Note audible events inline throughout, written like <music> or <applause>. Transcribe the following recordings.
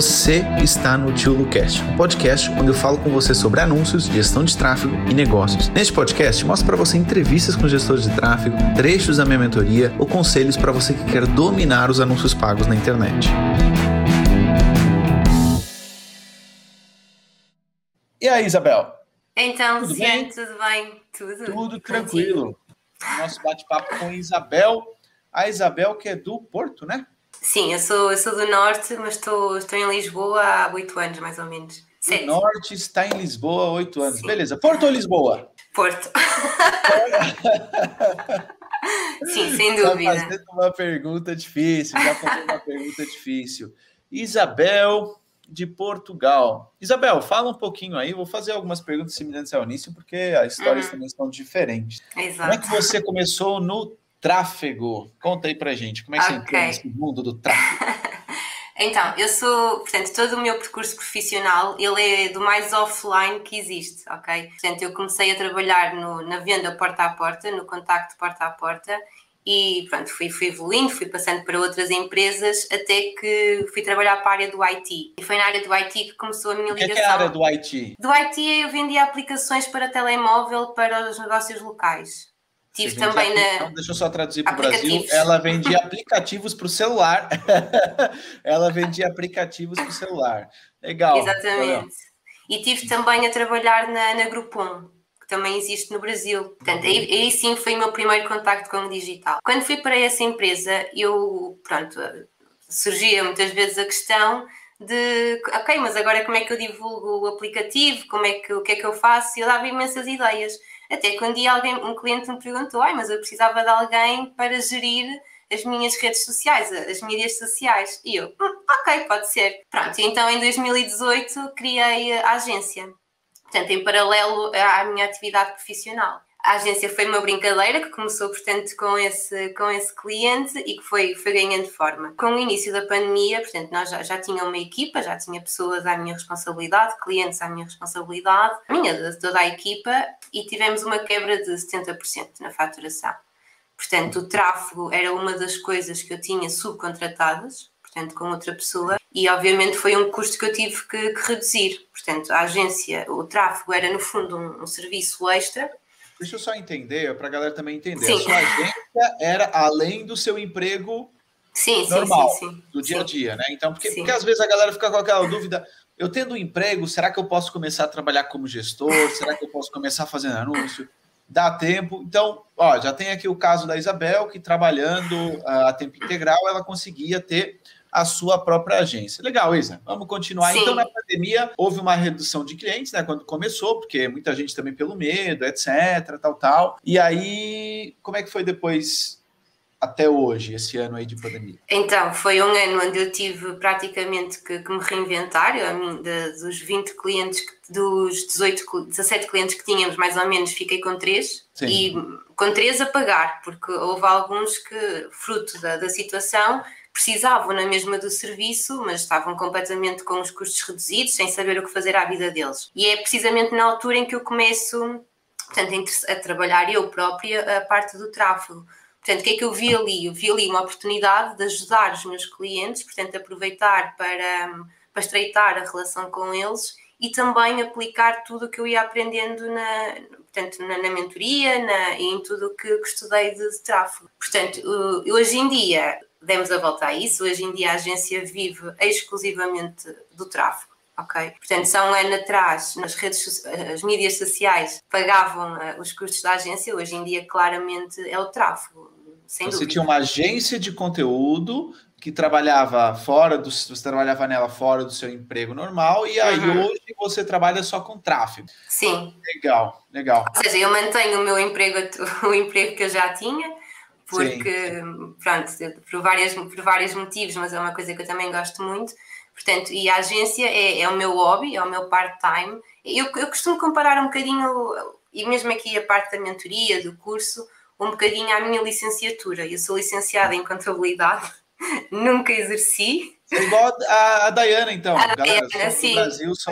Você está no Tio Lucast, um podcast onde eu falo com você sobre anúncios, gestão de tráfego e negócios. Neste podcast, mostro para você entrevistas com gestores de tráfego, trechos da minha mentoria ou conselhos para você que quer dominar os anúncios pagos na internet. E aí, Isabel? Então, tudo bem? tudo bem? Tudo, tudo tranquilo. Nosso bate-papo com Isabel. A Isabel, que é do Porto, né? Sim, eu sou, eu sou do Norte, mas estou, estou em Lisboa há oito anos, mais ou menos. Sete. Do Norte está em Lisboa há oito anos. Sim. Beleza. Porto ou Lisboa? Porto. <laughs> Sim, sem dúvida. Já fazendo uma pergunta difícil, já fazendo uma pergunta difícil. Isabel de Portugal. Isabel, fala um pouquinho aí, vou fazer algumas perguntas semelhantes ao início, porque as histórias uhum. também são diferentes. Exato. Como é que você começou no tráfego. Conta aí pra gente, como é que okay. você entrou nesse mundo do tráfego? <laughs> então, eu sou, portanto, todo o meu percurso profissional, ele é do mais offline que existe, ok? Portanto, eu comecei a trabalhar no, na venda porta a porta, no contacto porta a porta, e pronto, fui, fui evoluindo, fui passando para outras empresas até que fui trabalhar para a área do IT. E foi na área do IT que começou a minha ligação. O que é, é a área do IT? Do IT eu vendia aplicações para telemóvel para os negócios locais. Tive também na. Então, deixa eu só traduzir para o Brasil. Ela vendia aplicativos para o celular. <laughs> ela vendia aplicativos para o celular. Legal. Exatamente. E tive também a trabalhar na, na Groupon, que também existe no Brasil. Portanto, aí, aí sim foi o meu primeiro contacto com o digital. Quando fui para essa empresa, eu, pronto, surgia muitas vezes a questão de, ok, mas agora como é que eu divulgo o aplicativo, como é que, o que é que eu faço? E eu dava imensas ideias. Até que um dia alguém, um cliente me perguntou, ai, mas eu precisava de alguém para gerir as minhas redes sociais, as mídias sociais. E eu, hum, ok, pode ser. Pronto, então em 2018 criei a agência. Portanto, em paralelo à minha atividade profissional. A agência foi uma brincadeira que começou, portanto, com esse, com esse cliente e que foi, foi ganhando forma. Com o início da pandemia, portanto, nós já, já tínhamos uma equipa, já tinha pessoas à minha responsabilidade, clientes à minha responsabilidade, minha, de toda a equipa, e tivemos uma quebra de 70% na faturação. Portanto, o tráfego era uma das coisas que eu tinha subcontratadas, portanto, com outra pessoa, e obviamente foi um custo que eu tive que, que reduzir. Portanto, a agência, o tráfego era no fundo um, um serviço extra Deixa eu só entender, para a galera também entender. Sim. A sua agência era além do seu emprego sim, normal, sim, sim, do dia a dia, né? Então, porque, porque às vezes a galera fica com aquela dúvida, eu tendo um emprego, será que eu posso começar a trabalhar como gestor? Será que eu posso começar fazendo anúncio? Dá tempo. Então, ó, já tem aqui o caso da Isabel, que trabalhando uh, a tempo integral, ela conseguia ter a sua própria agência. Legal, Isa. Vamos continuar. Sim. Então, na pandemia, houve uma redução de clientes, né? Quando começou, porque muita gente também pelo medo, etc, tal, tal. E aí, como é que foi depois até hoje, esse ano aí de pandemia? Então, foi um ano onde eu tive praticamente que, que me reinventar. Eu, a mim, de, dos 20 clientes, dos 18, 17 clientes que tínhamos, mais ou menos, fiquei com 3. Sim. E com 3 a pagar, porque houve alguns que, fruto da, da situação, precisavam na mesma do serviço, mas estavam completamente com os custos reduzidos, sem saber o que fazer à vida deles. E é precisamente na altura em que eu começo portanto, a trabalhar eu própria a parte do tráfego. Portanto, o que é que eu vi ali? Eu vi ali uma oportunidade de ajudar os meus clientes, portanto, aproveitar para, para estreitar a relação com eles e também aplicar tudo o que eu ia aprendendo na, portanto, na, na mentoria na, e em tudo o que, que estudei de, de tráfego. Portanto, hoje em dia demos a volta a isso. Hoje em dia a agência vive exclusivamente do tráfego. ok? Portanto, só um ano atrás, nas redes, as mídias sociais pagavam uh, os custos da agência, hoje em dia claramente é o tráfego. Sem você dúvida. tinha uma agência de conteúdo que trabalhava fora do você trabalhava nela fora do seu emprego normal e aí uhum. hoje você trabalha só com tráfego. Sim. Legal, legal. Ou seja, eu mantenho o meu emprego, <laughs> o emprego que eu já tinha, porque, Sim. pronto, por, várias, por vários motivos, mas é uma coisa que eu também gosto muito. Portanto, e a agência é, é o meu hobby, é o meu part-time. Eu, eu costumo comparar um bocadinho, e mesmo aqui a parte da mentoria, do curso, um bocadinho à minha licenciatura. Eu sou licenciada em contabilidade, <laughs> nunca exerci. É igual a, a Dayana, então. A Galera, Dayana, sim. Brasil, só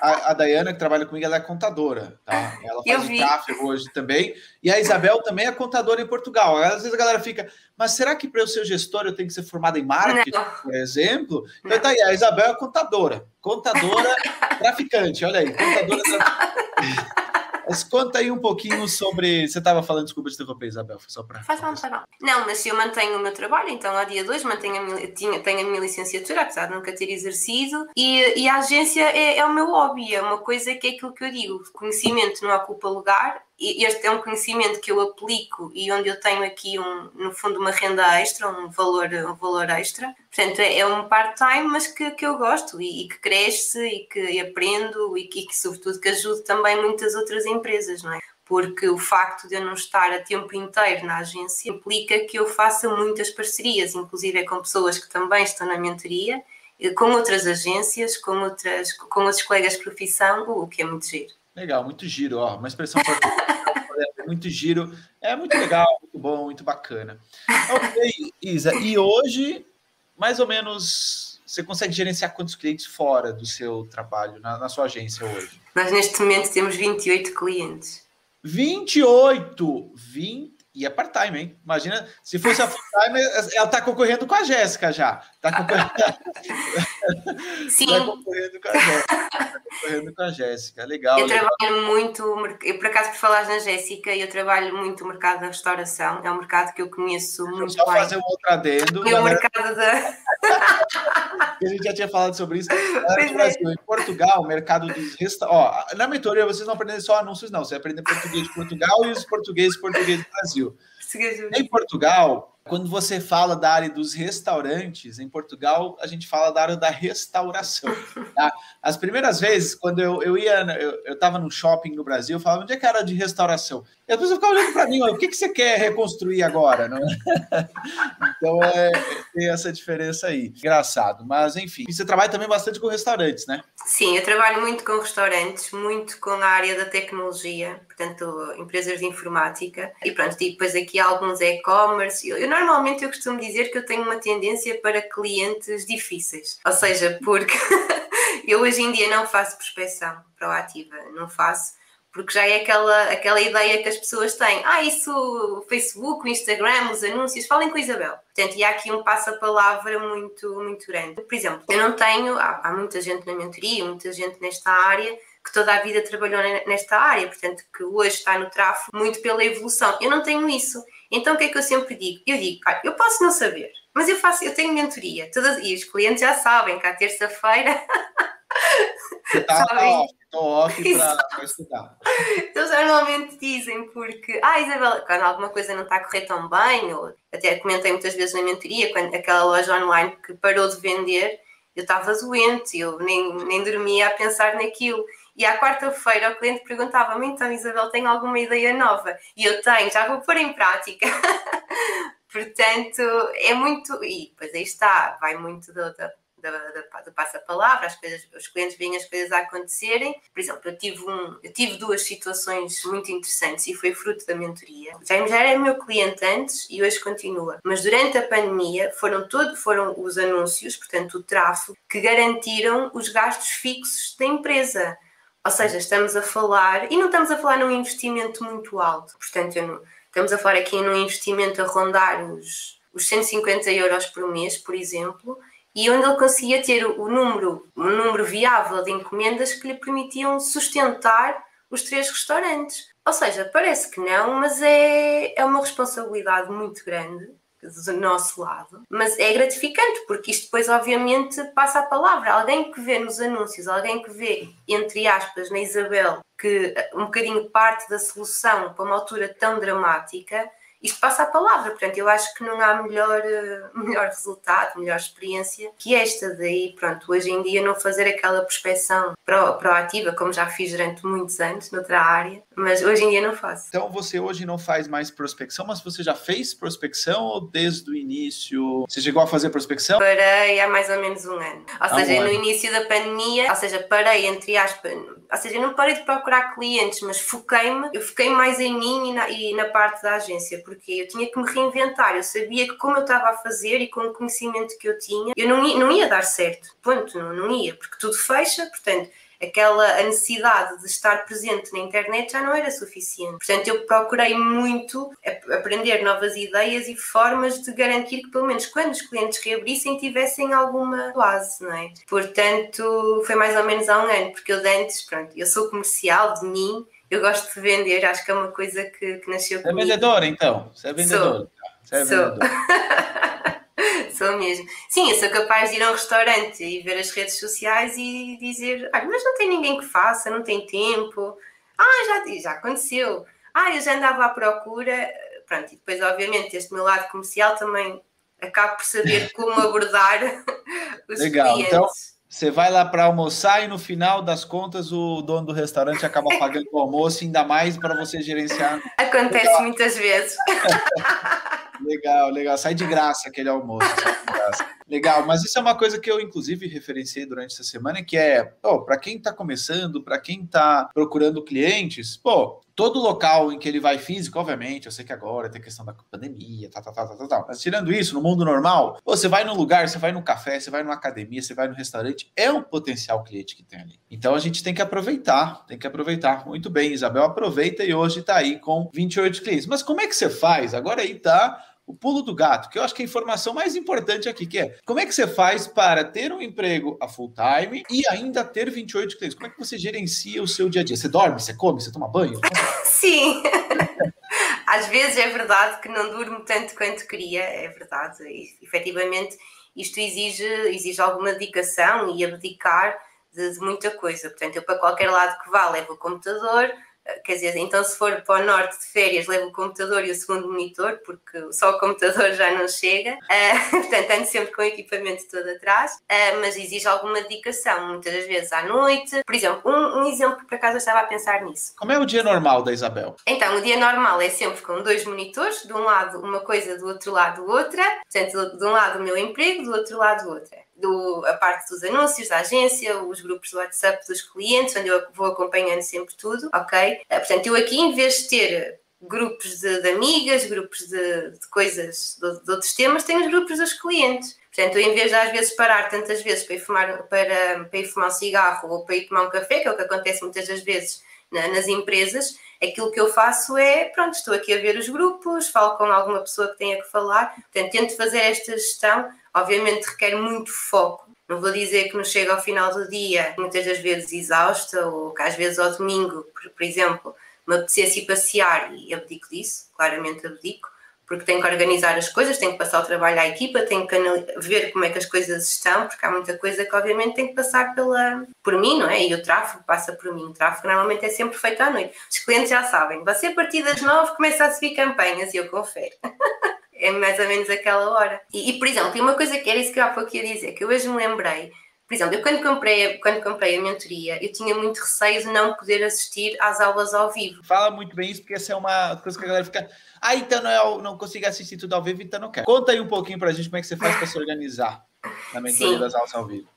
a, a Dayana, que trabalha comigo, ela é contadora, tá? Ela faz o tráfego hoje também. E a Isabel também é contadora em Portugal. Às vezes a galera fica, mas será que para eu ser gestor eu tenho que ser formada em marketing, Não. por exemplo? Então tá aí, a Isabel é contadora. Contadora traficante, olha aí. Contadora traficante. Mas conta aí um pouquinho sobre. Você estava falando, desculpa te interromper, Isabel, foi só para. Faz mal, faz mal. Não, mas se eu mantenho o meu trabalho, então ao dia 2 mantenho a minha, tinha, tenho a minha licenciatura, apesar de nunca ter exercido, e, e a agência é, é o meu hobby, é uma coisa que é aquilo que eu digo: conhecimento não ocupa lugar, este é um conhecimento que eu aplico e onde eu tenho aqui um, no fundo uma renda extra, um valor, um valor extra. Portanto, é, é um part-time, mas que, que eu gosto e, e, que cresce e que aprendo e que, e que, sobretudo, que ajude também muitas outras empresas, não é? Porque o facto de eu não estar a tempo inteiro na agência implica que eu faça muitas parcerias, inclusive com pessoas que também estão na mentoria, com outras agências, com, outras, com outros colegas de profissão, o que é muito giro. Legal, muito giro, ó, uma expressão é muito giro, é muito legal, muito bom, muito bacana. Ok, Isa, e hoje, mais ou menos, você consegue gerenciar quantos clientes fora do seu trabalho, na, na sua agência hoje? Nós neste momento temos 28 clientes. 28! 20 e é part-time, hein? Imagina, se fosse a full-time, <laughs> ela tá concorrendo com a Jéssica já. Tá concorrendo... <laughs> Sim. tá concorrendo com a Jéssica. Tá concorrendo com a Jéssica. Legal. Eu legal. trabalho muito, eu, por acaso, por falar na Jéssica, eu trabalho muito o mercado da restauração. É um mercado que eu conheço muito só bem. fazer um outro adendo. E o mercado da... <laughs> a gente já tinha falado sobre isso. Brasil, é. em Portugal, o mercado dos restaurantes... Na mentoria, vocês não aprendem só anúncios, não. Você aprende português de Portugal e os portugueses português do Brasil. Brasil. Em Portugal, quando você fala da área dos restaurantes, em Portugal, a gente fala da área da restauração. <laughs> Tá? As primeiras vezes, quando eu, eu ia, eu estava no shopping no Brasil, eu falava, onde é que era de restauração? E a pessoa ficava olhando para mim, o que, que você quer reconstruir agora? Não? É? <laughs> então, é, tem essa diferença aí. Engraçado, mas enfim. E você trabalha também bastante com restaurantes, né? Sim, eu trabalho muito com restaurantes, muito com a área da tecnologia, portanto, empresas de informática. E pronto, e depois aqui alguns e-commerce. Eu, eu normalmente eu costumo dizer que eu tenho uma tendência para clientes difíceis. Ou seja, porque <laughs> eu hoje em dia não faço prospecção proativa, não faço, porque já é aquela, aquela ideia que as pessoas têm. Ah, isso, Facebook, Instagram, os anúncios, falem com a Isabel. Portanto, e há aqui um passa-palavra muito, muito grande. Por exemplo, eu não tenho, há, há muita gente na mentoria, muita gente nesta área, que toda a vida trabalhou nesta área, portanto, que hoje está no tráfego muito pela evolução. Eu não tenho isso. Então o que é que eu sempre digo? Eu digo, ah, eu posso não saber, mas eu faço, eu tenho mentoria. Todas, e os clientes já sabem que à terça-feira. <laughs> Está off para estudar. Eles normalmente dizem porque, ah, Isabela, quando alguma coisa não está a correr tão bem, ou até comentei muitas vezes na mentoria, quando aquela loja online que parou de vender, eu estava doente, eu nem, nem dormia a pensar naquilo. E à quarta-feira o cliente perguntava-me: então, Isabel, tem alguma ideia nova? E eu tenho, já vou pôr em prática. <laughs> Portanto, é muito. E depois aí está, vai muito do, do, do, do passa-palavra, as coisas, os clientes veem as coisas a acontecerem. Por exemplo, eu tive, um, eu tive duas situações muito interessantes e foi fruto da mentoria. Já, já era meu cliente antes e hoje continua. Mas durante a pandemia foram, todo, foram os anúncios, portanto, o tráfego, que garantiram os gastos fixos da empresa. Ou seja, estamos a falar, e não estamos a falar num investimento muito alto, portanto, não, estamos a falar aqui num investimento a rondar os, os 150 euros por mês, por exemplo, e onde ele conseguia ter o número, o número viável de encomendas que lhe permitiam sustentar os três restaurantes. Ou seja, parece que não, mas é, é uma responsabilidade muito grande do nosso lado, mas é gratificante porque isto depois obviamente passa a palavra. Alguém que vê nos anúncios, alguém que vê, entre aspas, na Isabel, que um bocadinho parte da solução para uma altura tão dramática, isto passa a palavra. Portanto, eu acho que não há melhor, eh, melhor resultado, melhor experiência que esta. Daí, pronto, hoje em dia não fazer aquela prospecção pro, proativa, como já fiz durante muitos anos noutra área, mas hoje em dia não faço. Então, você hoje não faz mais prospecção, mas você já fez prospecção ou desde o início? Você chegou a fazer prospecção? Parei há mais ou menos um ano. Ou seja, um no início da pandemia, ou seja, parei entre aspas, ou seja, eu não parei de procurar clientes, mas foquei-me, eu foquei mais em mim e na, e na parte da agência, porque eu tinha que me reinventar. Eu sabia que, como eu estava a fazer e com o conhecimento que eu tinha, eu não ia, não ia dar certo. Ponto, não, não ia, porque tudo fecha, portanto aquela necessidade de estar presente na internet já não era suficiente. Portanto, eu procurei muito aprender novas ideias e formas de garantir que, pelo menos quando os clientes reabrissem, tivessem alguma base, não é? Portanto, foi mais ou menos há um ano, porque eu antes, pronto, eu sou comercial de mim, eu gosto de vender, acho que é uma coisa que, que nasceu comigo. Você é vendedora, então? Você é vendedora? Sou. É vendedora. Sou. <laughs> sou mesmo. Sim, eu sou capaz de ir a um restaurante e ver as redes sociais e dizer, ah, mas não tem ninguém que faça, não tem tempo. Ah, já, já aconteceu. Ah, eu já andava à procura. Pronto, e depois, obviamente, este meu lado comercial também acabo por saber como abordar <laughs> os Legal. clientes. Então, você vai lá para almoçar e no final das contas o dono do restaurante acaba <laughs> pagando o almoço, ainda mais para você gerenciar. Acontece legal. muitas vezes. <laughs> legal, legal. Sai de graça aquele almoço. Legal, mas isso é uma coisa que eu, inclusive, referenciei durante essa semana, que é, para quem está começando, para quem está procurando clientes, pô, todo local em que ele vai físico, obviamente, eu sei que agora tem questão da pandemia, tal, tal, tal, tal, tal, mas tirando isso, no mundo normal, você vai no lugar, você vai no café, você vai numa academia, você vai no restaurante, é um potencial cliente que tem ali. Então a gente tem que aproveitar, tem que aproveitar. Muito bem, Isabel, aproveita e hoje está aí com 28 clientes. Mas como é que você faz? Agora aí tá o pulo do gato, que eu acho que é a informação mais importante aqui, que é como é que você faz para ter um emprego a full time e ainda ter 28 clientes? Como é que você gerencia o seu dia a dia? Você dorme, você come, você toma banho? <laughs> Sim. <laughs> Às vezes é verdade que não durmo tanto quanto queria, é verdade. E, efetivamente, isto exige, exige alguma dedicação e abdicar de, de muita coisa. Portanto, eu para qualquer lado que vá levo o computador, Quer dizer, então se for para o norte de férias, levo o computador e o segundo monitor, porque só o computador já não chega. Uh, <laughs> portanto, ando sempre com o equipamento todo atrás, uh, mas exige alguma dedicação, muitas das vezes à noite. Por exemplo, um, um, exemplo que por acaso eu estava a pensar nisso. Como é o dia normal da Isabel? Então, o dia normal é sempre com dois monitores, de um lado uma coisa, do outro lado outra. Portanto, de um lado o meu emprego, do outro lado outra do, a parte dos anúncios da agência, os grupos do WhatsApp dos clientes, onde eu vou acompanhando sempre tudo, ok? Eh, portanto, eu aqui, em vez de ter grupos de, de amigas, grupos de, de coisas, de, de, outros temas, tenho os grupos dos clientes. Portanto, em vez de às vezes parar tantas vezes para ir fumar, para, para ir fumar um cigarro ou para ir tomar um café, que é o que acontece muitas das vezes na, nas empresas, aquilo que eu faço é, pronto, estou aqui a ver os grupos, falo com alguma pessoa que tenha que falar, portanto, tento fazer esta gestão Obviamente requer muito foco. Não vou dizer que nos chega ao final do dia, muitas das vezes exausta, ou que às vezes ao domingo, por, por exemplo, me apetecesse ir passear e abdico disso, claramente abdico, porque tenho que organizar as coisas, tenho que passar o trabalho à equipa, tenho que ver como é que as coisas estão, porque há muita coisa que obviamente tem que passar pela, por mim, não é? E o tráfego passa por mim. O tráfego normalmente é sempre feito à noite. Os clientes já sabem, você a partir das nove começa a subir campanhas e eu confere. <laughs> é mais ou menos aquela hora. E, e, por exemplo, uma coisa que era isso que eu há pouco ia dizer, que eu hoje me lembrei, por exemplo, eu quando comprei, quando comprei a mentoria, eu tinha muito receio de não poder assistir às aulas ao vivo. Fala muito bem isso, porque essa é uma coisa que a galera fica. Ah, então não, é, não consigo assistir tudo ao vivo, então não quero. Conta aí um pouquinho pra gente como é que você faz para se organizar na mentoria Sim. das aulas ao vivo.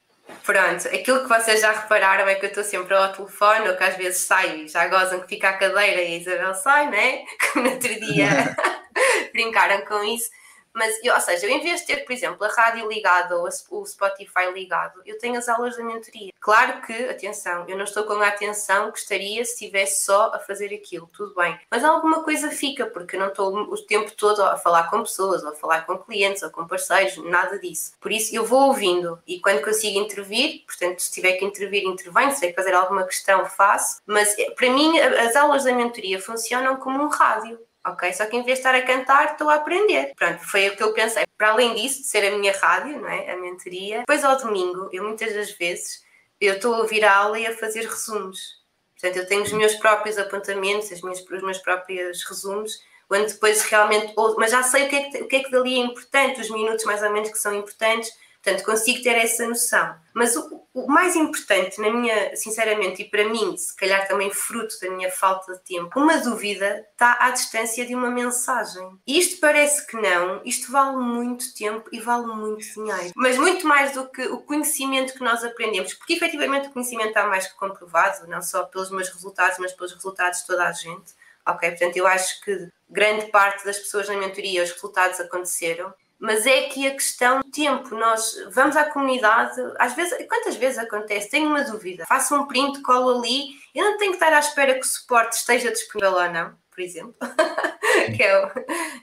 Pronto, aquilo que vocês já repararam é que eu estou sempre ao telefone, ou que às vezes saio e já gozam que fica a cadeira e a Isabel sai, né? <laughs> Como no outro dia <laughs> brincaram com isso. Mas, eu, ou seja, eu em vez de ter, por exemplo, a rádio ligada ou o Spotify ligado, eu tenho as aulas da mentoria. Claro que, atenção, eu não estou com a atenção que estaria se estivesse só a fazer aquilo, tudo bem. Mas alguma coisa fica, porque eu não estou o tempo todo a falar com pessoas, ou a falar com clientes, ou com parceiros, nada disso. Por isso, eu vou ouvindo e quando consigo intervir, portanto, se tiver que intervir, intervenho, se tiver que fazer alguma questão, faço. Mas, eh, para mim, as aulas da mentoria funcionam como um rádio ok? Só que em vez de estar a cantar, estou a aprender. Pronto, foi o que eu pensei. Para além disso, de ser a minha rádio, não é? A mentoria. Depois ao domingo, eu muitas das vezes, eu estou a ouvir a aula e a fazer resumos. Portanto, eu tenho os meus próprios apontamentos, as minhas, os meus próprios resumos, onde depois realmente, mas já sei o que, é que, o que é que dali é importante, os minutos mais ou menos que são importantes, Portanto, consigo ter essa noção. Mas o, o, mais importante, na minha, sinceramente, e para mim, se calhar também fruto da minha falta de tempo, uma dúvida está à distância de uma mensagem. E isto parece que não, isto vale muito tempo e vale muito dinheiro. Mas muito mais do que o conhecimento que nós aprendemos, porque efetivamente o conhecimento está mais que comprovado, não só pelos meus resultados, mas pelos resultados de toda a gente. Ok? Portanto, eu acho que grande parte das pessoas na mentoria, os resultados aconteceram mas é que a questão do tempo, nós vamos à comunidade, às vezes, quantas vezes acontece? Tenho uma dúvida, faço um print, colo ali, eu não tenho que estar à espera que o suporte esteja disponível ou não, por exemplo. <laughs> que o,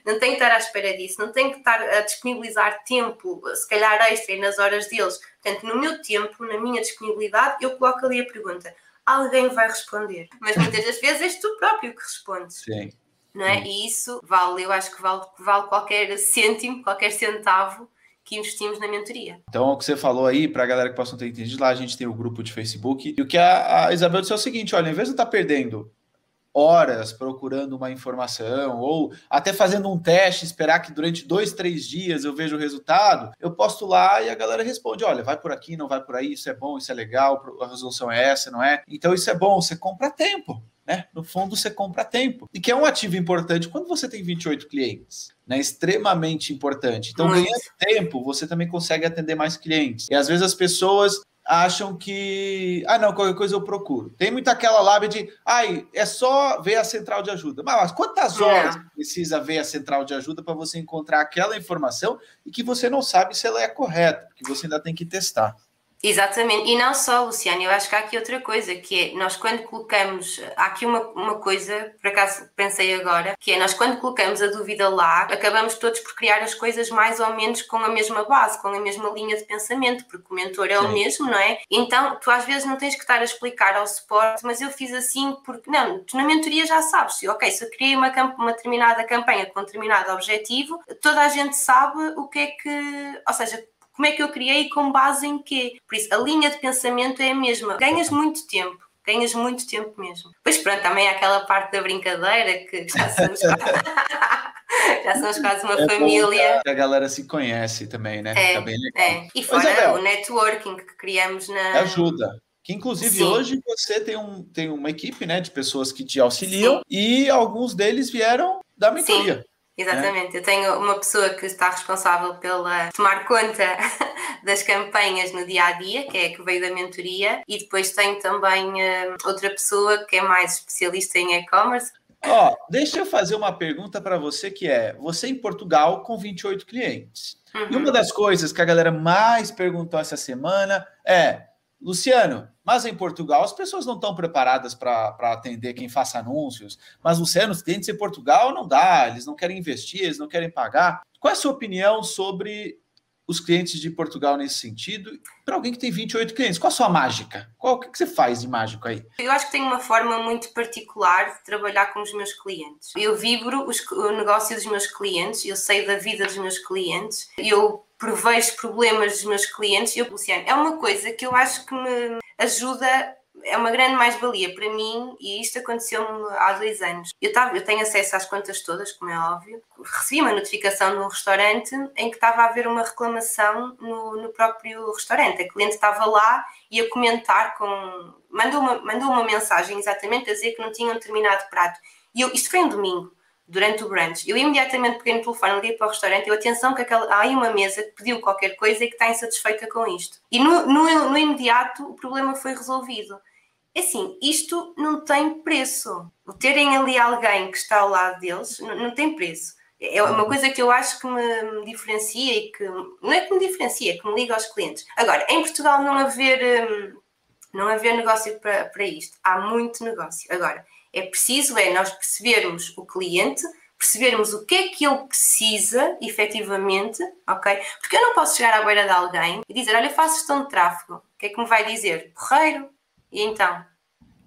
não tenho que estar à espera disso, não tenho que estar a disponibilizar tempo, se calhar extra nas horas deles. Portanto, no meu tempo, na minha disponibilidade, eu coloco ali a pergunta. Alguém vai responder, mas muitas das vezes és tu próprio que respondes. Sim não é? E isso vale, eu acho que vale, vale qualquer cêntimo, qualquer centavo que investimos na mentoria. Então, o que você falou aí, para a galera que possa não ter entendido, lá a gente tem o grupo de Facebook. E o que a, a Isabel disse é o seguinte: olha, em vez de estar tá perdendo horas procurando uma informação ou até fazendo um teste, esperar que durante dois, três dias eu veja o resultado, eu posto lá e a galera responde: olha, vai por aqui, não vai por aí, isso é bom, isso é legal, a resolução é essa, não é? Então isso é bom, você compra tempo né? No fundo, você compra tempo. E que é um ativo importante quando você tem 28 clientes. Né, extremamente importante. Então, Muito. ganhando tempo, você também consegue atender mais clientes. E às vezes as pessoas acham que, ah, não, qualquer coisa eu procuro. Tem muito aquela lábia de, ai, é só ver a central de ajuda. Mas quantas é. horas é. precisa ver a central de ajuda para você encontrar aquela informação e que você não sabe se ela é correta, porque você ainda tem que testar. Exatamente, e não só, Luciano, eu acho que há aqui outra coisa, que é nós quando colocamos, há aqui uma, uma coisa, por acaso pensei agora, que é nós quando colocamos a dúvida lá, acabamos todos por criar as coisas mais ou menos com a mesma base, com a mesma linha de pensamento, porque o mentor é Sim. o mesmo, não é? Então tu às vezes não tens que estar a explicar ao suporte, mas eu fiz assim porque, não, tu na mentoria já sabes, ok, se eu criei uma, uma determinada campanha com um determinado objetivo, toda a gente sabe o que é que, ou seja, como é que eu criei e com base em quê? Por isso, a linha de pensamento é a mesma. Ganhas muito tempo. Ganhas muito tempo mesmo. Pois pronto, também há aquela parte da brincadeira que já somos, <laughs> <laughs> já somos quase uma é família. A galera se conhece também, né? É, bem legal. É. E fora o networking que criamos na. Ajuda. Que inclusive Sim. hoje você tem, um, tem uma equipe né, de pessoas que te auxiliam Sim. e alguns deles vieram da mentoria. Sim. Exatamente, é. eu tenho uma pessoa que está responsável pela tomar conta <laughs> das campanhas no dia a dia, que é a que veio da mentoria, e depois tenho também uh, outra pessoa que é mais especialista em e-commerce. Ó, oh, deixa eu fazer uma pergunta para você que é: você em Portugal com 28 clientes. Uhum. E uma das coisas que a galera mais perguntou essa semana é: Luciano, mas em Portugal as pessoas não estão preparadas para atender quem faça anúncios. Mas, Luciano, clientes em Portugal não dá, eles não querem investir, eles não querem pagar. Qual é a sua opinião sobre os clientes de Portugal nesse sentido? Para alguém que tem 28 clientes, qual a sua mágica? Qual, o que você faz de mágico aí? Eu acho que tenho uma forma muito particular de trabalhar com os meus clientes. Eu vibro os, o negócio dos meus clientes, eu sei da vida dos meus clientes, eu prevejo problemas dos meus clientes. Eu, Luciano, é uma coisa que eu acho que me ajuda, é uma grande mais-valia para mim e isto aconteceu-me há dois anos. Eu, tava, eu tenho acesso às contas todas, como é óbvio. Recebi uma notificação num restaurante em que estava a haver uma reclamação no, no próprio restaurante. A cliente estava lá e a comentar com. Mandou uma, mandou uma mensagem exatamente a dizer que não tinha um determinado prato. E eu, isto foi um domingo durante o brunch. Eu imediatamente peguei no telefone, liguei para o restaurante e eu, atenção que aquela, há aí uma mesa que pediu qualquer coisa e que está insatisfeita com isto. E no, no, no imediato o problema foi resolvido. É assim, isto não tem preço. O terem ali alguém que está ao lado deles não, não tem preço. É uma coisa que eu acho que me, me, diferencia e que não é que me diferencia, é que me liga aos clientes. Agora, em Portugal não haver, hum, não haver negócio para, para isto. Há muito negócio. Agora, é preciso é nós percebermos o cliente, percebermos o que é que ele precisa efetivamente, ok? Porque eu não posso chegar à beira de alguém e dizer, olha, faço gestão de tráfego. O que é que me vai dizer? Correiro. E então?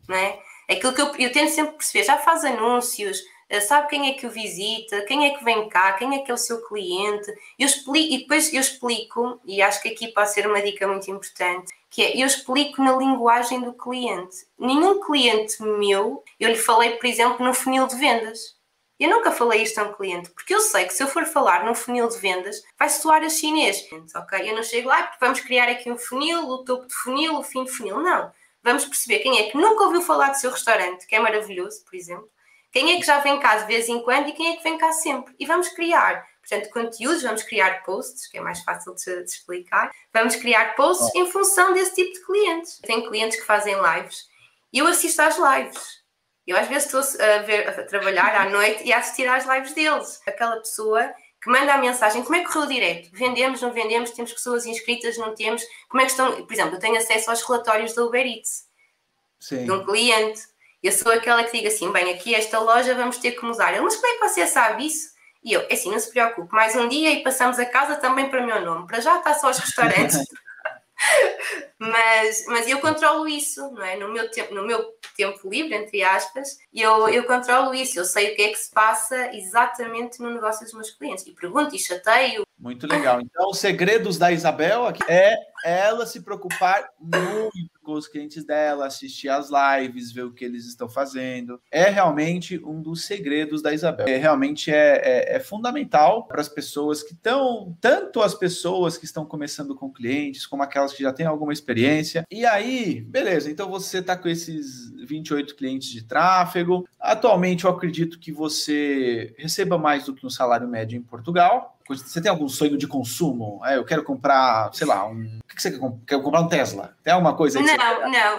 Não é? Aquilo que eu, eu tento sempre perceber, já faz anúncios, sabe quem é que o visita, quem é que vem cá, quem é que é o seu cliente. Eu explico, e depois eu explico, e acho que aqui pode ser uma dica muito importante, que é eu explico na linguagem do cliente. Nenhum cliente meu, eu lhe falei, por exemplo, no funil de vendas. Eu nunca falei isto a um cliente, porque eu sei que se eu for falar num funil de vendas, vai soar a chinês. Ok? Eu não chego lá porque vamos criar aqui um funil, o topo de funil, o fim de funil. Não. Vamos perceber quem é que nunca ouviu falar do seu restaurante, que é maravilhoso, por exemplo. Quem é que já vem cá de vez em quando e quem é que vem cá sempre. E vamos criar Portanto, conteúdos, vamos criar posts, que é mais fácil de, de explicar. Vamos criar posts oh. em função desse tipo de clientes. Tem clientes que fazem lives e eu assisto às lives. Eu às vezes estou a, ver, a trabalhar à noite e a assistir às lives deles. Aquela pessoa que manda a mensagem, como é que correu direto? Vendemos, não vendemos, temos pessoas inscritas, não temos? Como é que estão? Por exemplo, eu tenho acesso aos relatórios da Uber Eats, Sim. de um cliente. Eu sou aquela que diga assim, bem, aqui esta loja vamos ter que mudar. Ele, mas como é que você sabe isso? E eu, é assim, não se preocupe, mais um dia e passamos a casa também para o meu nome. Para já está só os restaurantes. <laughs> mas, mas eu controlo isso, não é? No meu tempo, no meu tempo livre, entre aspas, eu, eu controlo isso, eu sei o que é que se passa exatamente no negócio dos meus clientes. E pergunto e chateio. Muito legal. Então, os segredos da Isabel aqui é ela se preocupar muito <laughs> com os clientes dela, assistir as lives, ver o que eles estão fazendo. É realmente um dos segredos da Isabel. É, realmente é, é, é fundamental para as pessoas que estão, tanto as pessoas que estão começando com clientes, como aquelas que já têm alguma experiência. E aí, beleza, então você está com esses 28 clientes de tráfego. Atualmente, eu acredito que você receba mais do que um salário médio em Portugal. Você tem algum sonho de consumo? É, eu quero comprar, sei lá, um. O que você quer, comprar? quer comprar? um Tesla? Tem alguma coisa aí? Não, não.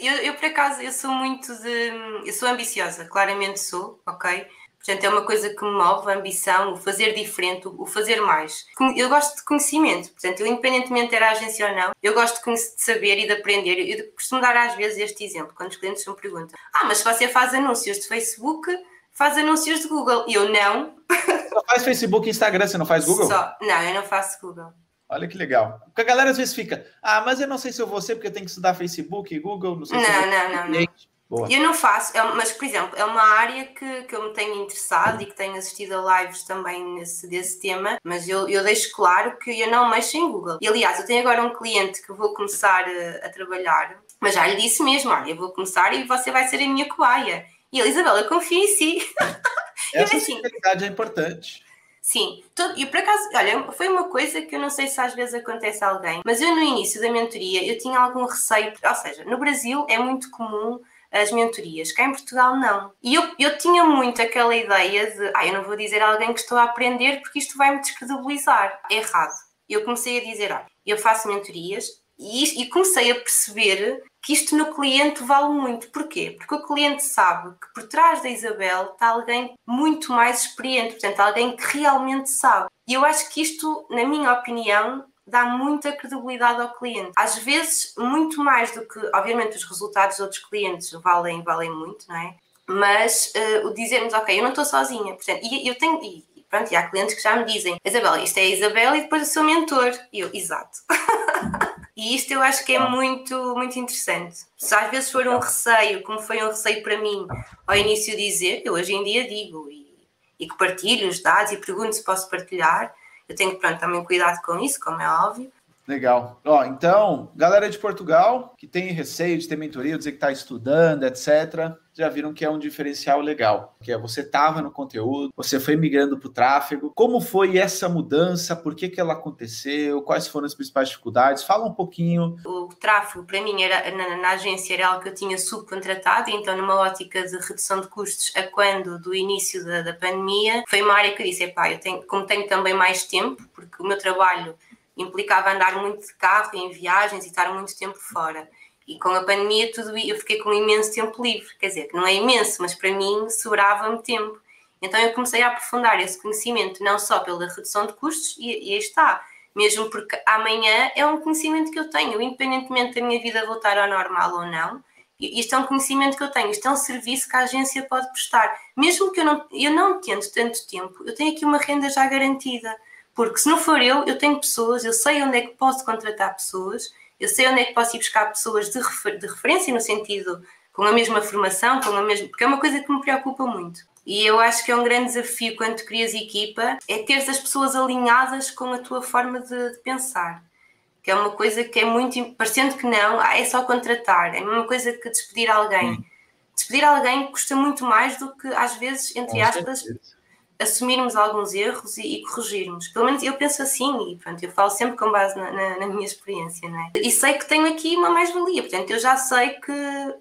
eu, eu, por acaso, eu sou muito de. Eu sou ambiciosa, claramente sou, ok? Portanto, é uma coisa que me move, a ambição, o fazer diferente, o fazer mais. Eu gosto de conhecimento, portanto, eu, independentemente de ter a agência ou não, eu gosto de, saber e de aprender. Eu costumo dar às vezes este exemplo, quando os clientes me perguntam: Ah, mas se você faz anúncios de Facebook, faz anúncios de Google. E eu não. <laughs> Só faz Facebook e Instagram, você não faz Google? Só. Não, eu não faço Google. Olha que legal. Porque a galera às vezes fica, ah, mas eu não sei se eu vou ser porque eu tenho que estudar Facebook e Google, não sei não, se não, não, não, não. Boa. Eu não faço, é, mas por exemplo, é uma área que, que eu me tenho interessado e que tenho assistido a lives também nesse, desse tema, mas eu, eu deixo claro que eu não mexo em Google. E aliás, eu tenho agora um cliente que vou começar a, a trabalhar, mas já lhe disse mesmo: olha, eu vou começar e você vai ser a minha cobaia. E ele, Isabela, eu confio em si. <laughs> Essa assim, é importante. Sim, e por acaso, olha, foi uma coisa que eu não sei se às vezes acontece a alguém, mas eu no início da mentoria eu tinha algum receio, ou seja, no Brasil é muito comum as mentorias. Cá em Portugal, não. E eu, eu tinha muito aquela ideia de, ah, eu não vou dizer a alguém que estou a aprender porque isto vai me descredibilizar. Errado. Eu comecei a dizer, ah, eu faço mentorias e, e comecei a perceber que isto no cliente vale muito. Porquê? Porque o cliente sabe que por trás da Isabel está alguém muito mais experiente, portanto, alguém que realmente sabe. E eu acho que isto, na minha opinião, dá muita credibilidade ao cliente. Às vezes, muito mais do que, obviamente, os resultados de outros clientes valem, valem muito, não é? Mas uh, o dizermos, ok, eu não estou sozinha, portanto, e eu tenho, e, pronto, e há clientes que já me dizem, Isabel, isto é a Isabel e depois o seu mentor. E eu, exato. <laughs> e isto eu acho que é muito, muito interessante. Se às vezes for um receio, como foi um receio para mim ao início dizer, eu hoje em dia digo e, e que partilho os dados e pergunto se posso partilhar, eu tenho que, pronto, também cuidado com isso, como é óbvio. Legal. Ó, então, galera de Portugal que tem receio de ter mentoria, dizer que está estudando, etc., já viram que é um diferencial legal, que é você estava no conteúdo, você foi migrando para o tráfego. Como foi essa mudança? Por que, que ela aconteceu? Quais foram as principais dificuldades? Fala um pouquinho. O tráfego, para mim, era na, na agência era algo que eu tinha subcontratado, então numa ótica de redução de custos a quando do início da, da pandemia, foi uma área que disse, epá, eu tenho, como tenho também mais tempo, porque o meu trabalho implicava andar muito de carro em viagens e estar muito tempo fora. E com a pandemia tudo eu fiquei com imenso tempo livre, quer dizer, que não é imenso, mas para mim sobrava-me tempo. Então eu comecei a aprofundar esse conhecimento, não só pela redução de custos, e, e aí está, mesmo porque amanhã é um conhecimento que eu tenho, independentemente da minha vida voltar ao normal ou não, isto é um conhecimento que eu tenho, isto é um serviço que a agência pode prestar. Mesmo que eu não, eu não tendo tanto tempo, eu tenho aqui uma renda já garantida. Porque se não for eu, eu tenho pessoas, eu sei onde é que posso contratar pessoas, eu sei onde é que posso ir buscar pessoas de, refer de referência, no sentido com a mesma formação, com a mesma. Porque é uma coisa que me preocupa muito. E eu acho que é um grande desafio quando tu crias equipa, é ter as pessoas alinhadas com a tua forma de, de pensar. Que é uma coisa que é muito. parecendo que não, ah, é só contratar. É a mesma coisa que despedir alguém. Hum. Despedir alguém custa muito mais do que, às vezes, entre aspas, assumirmos alguns erros e, e, corrigirmos. Pelo menos eu penso assim, e pronto, eu falo sempre com base na, na, na minha experiência, não é? E sei que tenho aqui uma mais-valia, portanto, eu já sei que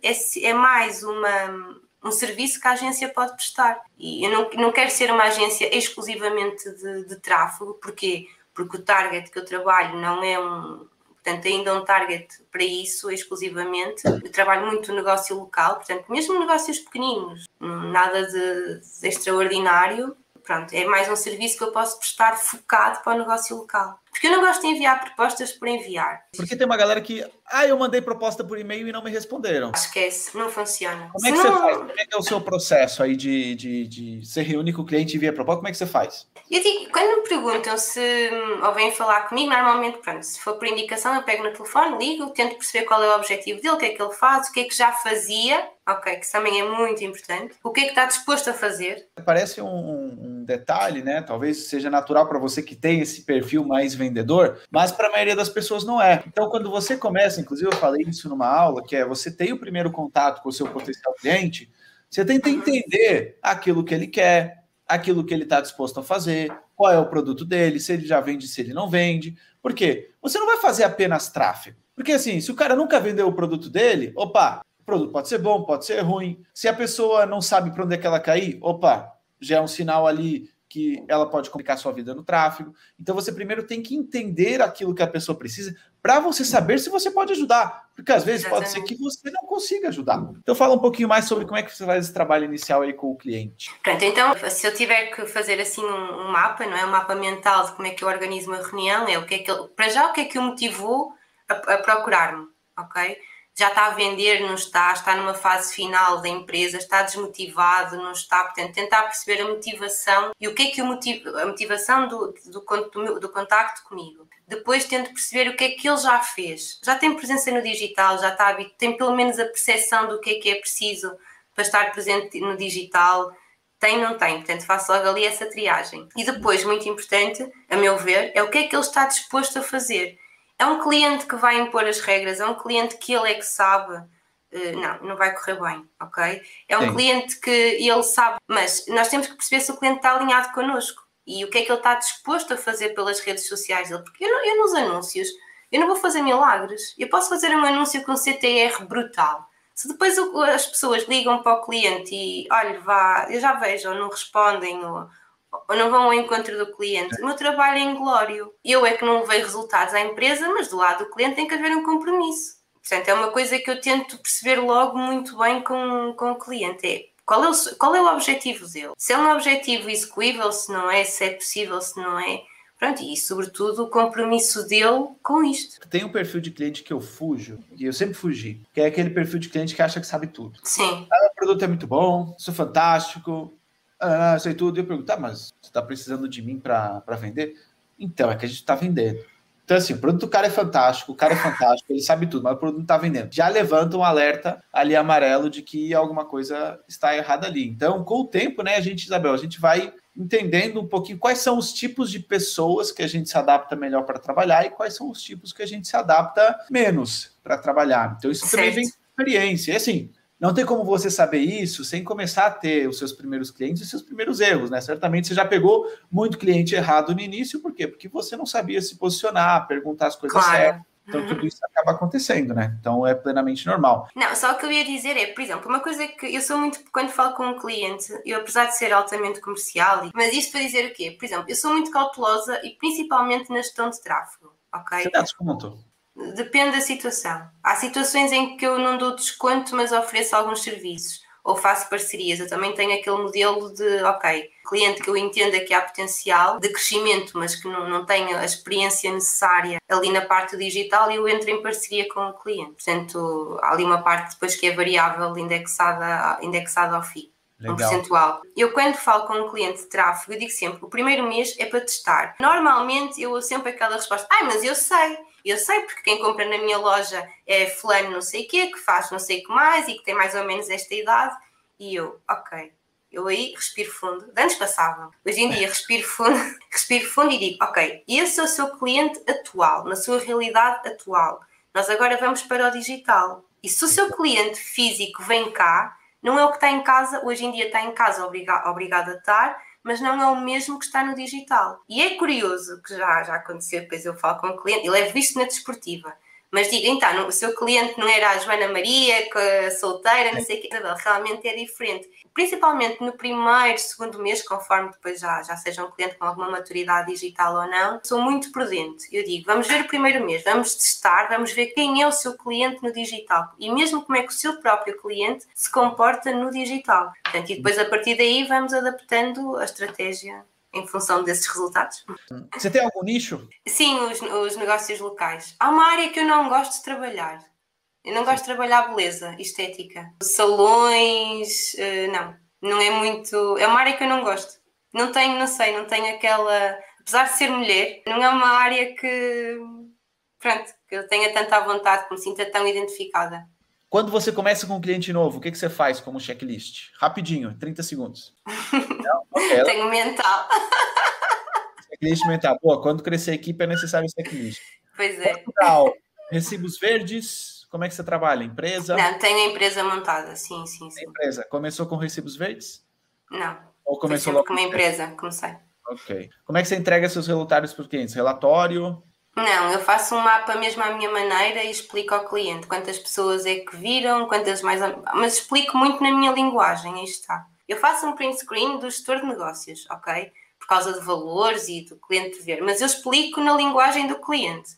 é, é mais uma, um serviço que a agência pode prestar. E eu não, não quero ser uma agência exclusivamente de, de tráfego, porquê? Porque o target que eu trabalho não é um, portanto, ainda um target para isso exclusivamente. Eu trabalho muito no negócio local, portanto, mesmo negócios pequeninos, nada de, de extraordinário, pronto, é mais um serviço que eu posso prestar focado para o negócio local. Porque eu não gosto de enviar propostas por enviar. Porque tem uma galera que, ah, eu mandei proposta por e-mail e não me responderam. Esquece, não funciona. Como é que você faz? Como é que é o seu processo aí de, de, de você reúne com o cliente e envia proposta? Como é que você faz? Eu digo, quando me perguntam se ou vêm falar comigo, normalmente, pronto, se for por indicação, eu pego no telefone, ligo, tento perceber qual é o objetivo dele, o que é que ele faz, o que é que já fazia, ok, que também é muito importante, o que é que está disposto a fazer. Parece um, um detalhe, né? Talvez seja natural para você que tem esse perfil mais vendedor, mas para a maioria das pessoas não é. Então, quando você começa, inclusive eu falei isso numa aula, que é você tem o primeiro contato com o seu potencial cliente, você tenta entender aquilo que ele quer, aquilo que ele está disposto a fazer, qual é o produto dele, se ele já vende, se ele não vende. Por quê? Você não vai fazer apenas tráfego. Porque assim, se o cara nunca vendeu o produto dele, opa, o produto pode ser bom, pode ser ruim. Se a pessoa não sabe para onde é que ela cair, opa, já é um sinal ali que ela pode complicar sua vida no tráfego. Então você primeiro tem que entender aquilo que a pessoa precisa para você saber se você pode ajudar, porque às vezes pode ser que você não consiga ajudar. Então fala um pouquinho mais sobre como é que você faz esse trabalho inicial aí com o cliente. Pronto, então se eu tiver que fazer assim um, mapa, não é um mapa mental de como é que eu organizo uma reunião, é o que é que ele, para já o que é que o motivou a, a procurar-me, ok? Já está a vender, não está, está numa fase final da empresa, está desmotivado, não está, portanto, tentar perceber a motivação e o que é que o a motivação do, do, do, do contacto comigo. Depois tento perceber o que é que ele já fez. Já tem presença no digital, já está, tem pelo menos a percepção do que é que é preciso para estar presente no digital. Tem, não tem, portanto faço logo ali essa triagem. E depois, muito importante, a meu ver, é o que é que ele está disposto a fazer é um cliente que vai impor as regras, é um cliente que ele é que sabe. Uh, não, não vai correr bem, ok? É um Sim. cliente que ele sabe, mas nós temos que perceber se o cliente está alinhado connosco e o que é que ele está disposto a fazer pelas redes sociais dele, porque eu, eu nos anúncios eu não vou fazer milagres, eu posso fazer um anúncio com CTR brutal. Se depois as pessoas ligam para o cliente e olha, vá, eu já vejo, ou não respondem, ou não vão ao encontro do cliente. O meu trabalho é inglório. Eu é que não levei resultados à empresa, mas do lado do cliente tem que haver um compromisso. Portanto, é uma coisa que eu tento perceber logo muito bem com, com o cliente. É qual é o, qual é o objetivo dele? Se é um objetivo execuível, se não é, se é possível, se não é. Pronto, e sobretudo o compromisso dele com isto. Tem um perfil de cliente que eu fujo, e eu sempre fugi, que é aquele perfil de cliente que acha que sabe tudo. Sim. Ah, o produto é muito bom, sou fantástico, ah, sei tudo. E eu pergunto, tá, mas você está precisando de mim para vender? Então, é que a gente está vendendo. Então, assim, o produto do cara é fantástico, o cara é fantástico, ele sabe tudo, mas o produto não está vendendo. Já levanta um alerta ali amarelo de que alguma coisa está errada ali. Então, com o tempo, né, a gente, Isabel, a gente vai entendendo um pouquinho quais são os tipos de pessoas que a gente se adapta melhor para trabalhar e quais são os tipos que a gente se adapta menos para trabalhar. Então, isso certo. também vem com experiência. E assim, não tem como você saber isso sem começar a ter os seus primeiros clientes e os seus primeiros erros, né? Certamente você já pegou muito cliente errado no início, por quê? Porque você não sabia se posicionar, perguntar as coisas claro. certas. Então, uhum. tudo isso acaba acontecendo, né? Então, é plenamente normal. Não, só o que eu ia dizer é, por exemplo, uma coisa que eu sou muito, quando falo com um cliente, eu apesar de ser altamente comercial, mas isto para dizer o quê? Por exemplo, eu sou muito cautelosa e principalmente na gestão de tráfego, ok? Você dá desconto? Depende da situação. Há situações em que eu não dou desconto, mas ofereço alguns serviços ou faço parcerias. Eu também tenho aquele modelo de, ok, cliente que eu entenda que há potencial de crescimento, mas que não, não tenha a experiência necessária ali na parte digital, e eu entro em parceria com o cliente. Portanto, há ali uma parte depois que é variável indexada, indexada ao FII. Legal. um percentual. Eu, quando falo com um cliente de tráfego, eu digo sempre: o primeiro mês é para testar. Normalmente, eu ouço sempre aquela resposta: ai, mas eu sei. Eu sei porque quem compra na minha loja é fulano não sei o quê, que faz não sei o que mais e que tem mais ou menos esta idade. E eu, ok, eu aí respiro fundo. Antes passava. Hoje em dia <laughs> respiro fundo, <laughs> respiro fundo e digo, ok, esse é o seu cliente atual, na sua realidade atual. Nós agora vamos para o digital. E se o seu cliente físico vem cá, não é o que está em casa, hoje em dia está em casa obrigado, obrigado a estar, mas não é o mesmo que está no digital. E é curioso que já, já aconteceu, depois eu falo com o cliente, ele é visto na desportiva, Mas diga, então, o seu cliente não era a Joana Maria, solteira, não sei o quê. Realmente é diferente. Principalmente no primeiro, segundo mês, conforme depois já, já seja um cliente com alguma maturidade digital ou não, sou muito prudente. Eu digo, vamos ver o primeiro mês, vamos testar, vamos ver quem é o seu cliente no digital e mesmo como é que o seu próprio cliente se comporta no digital. Portanto, e depois a partir daí vamos adaptando a estratégia em função desses resultados. Você tem algum nicho? Sim, os, os negócios locais. Há uma área que eu não gosto de trabalhar. Eu não gosto de trabalhar beleza, estética. Salões, uh, não. Não é muito. É uma área que eu não gosto. Não tenho, não sei, não tenho aquela. Apesar de ser mulher, não é uma área que. Pronto, que eu tenha tanta vontade, que me sinta tão identificada. Quando você começa com um cliente novo, o que, que você faz como checklist? Rapidinho, 30 segundos. Não, Tenho mental. Checklist mental. Pô, quando crescer a equipe é necessário checklist. Pois é. Portugal, recibos verdes, como é que você trabalha? Empresa? Não, tenho a empresa montada, sim, sim, sim. Empresa. Começou com recibos verdes? Não. Ou começou logo com uma empresa, comecei. Ok. Como é que você entrega seus relatórios para os clientes? Relatório? Não, eu faço um mapa mesmo à minha maneira e explico ao cliente quantas pessoas é que viram, quantas mais. Mas explico muito na minha linguagem, aí está. Eu faço um print screen do gestor de negócios, ok? Por causa de valores e do cliente ver, mas eu explico na linguagem do cliente.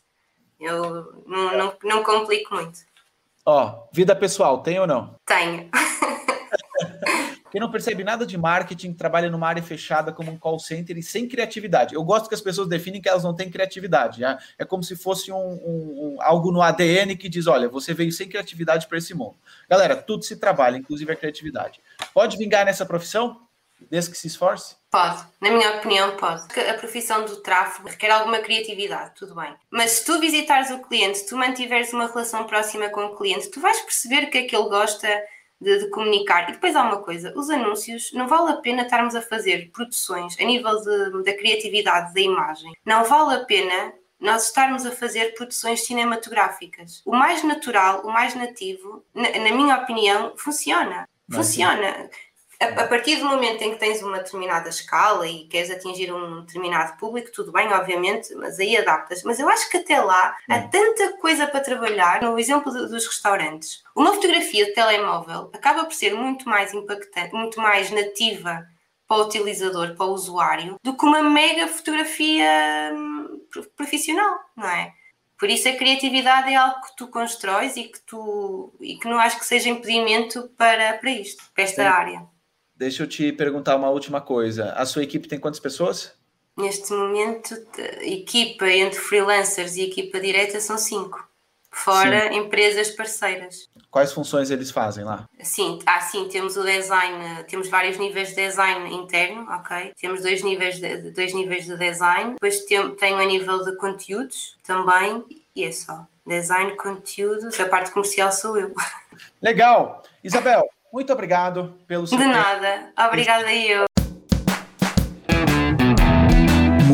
Eu não, não, não complico muito. Ó, oh, vida pessoal, tem ou não? Tenho. <laughs> Quem não percebe nada de marketing trabalha numa área fechada como um call center e sem criatividade. Eu gosto que as pessoas definem que elas não têm criatividade. Né? É como se fosse um, um, um, algo no ADN que diz: olha, você veio sem criatividade para esse mundo. Galera, tudo se trabalha, inclusive a criatividade. Pode vingar nessa profissão? Desde que se esforce? Pode, na minha opinião, pode. A profissão do tráfego requer alguma criatividade, tudo bem. Mas se tu visitares o cliente, se tu mantiveres uma relação próxima com o cliente, tu vais perceber que é que ele gosta de, de, comunicar. E depois há uma coisa: os anúncios, não vale a pena estarmos a fazer produções a nível de, da criatividade da imagem. Não vale a pena nós estarmos a fazer produções cinematográficas. O mais natural, o mais nativo, na, na minha opinião, funciona. Funciona a, partir do momento em que tens uma determinada escala e queres atingir um determinado público, tudo bem, obviamente, mas aí adaptas. Mas eu acho que até lá há hum. tanta coisa para trabalhar. No exemplo dos restaurantes, uma fotografia de telemóvel acaba por ser muito mais impactante, muito mais nativa para o utilizador, para o usuário, do que uma mega fotografia hum, profissional, não é? Por isso a criatividade é algo que tu constróis e que tu e que não acho que seja impedimento para, para isto, para esta Sim. área. Deixa eu te perguntar uma última coisa. A sua equipe tem quantas pessoas? Neste momento, equipa entre freelancers e equipa direta são cinco. Fora sim. empresas parceiras. Quais funções eles fazem lá? Sim, ah, sim, temos o design, temos vários níveis de design interno, ok? Temos dois níveis de, dois níveis de design. Depois tem, tenho a nível de conteúdos também, e é só. Design, conteúdos, a parte comercial sou eu. <laughs> Legal! Isabel, muito obrigado pelo seu De nada. Obrigada eu.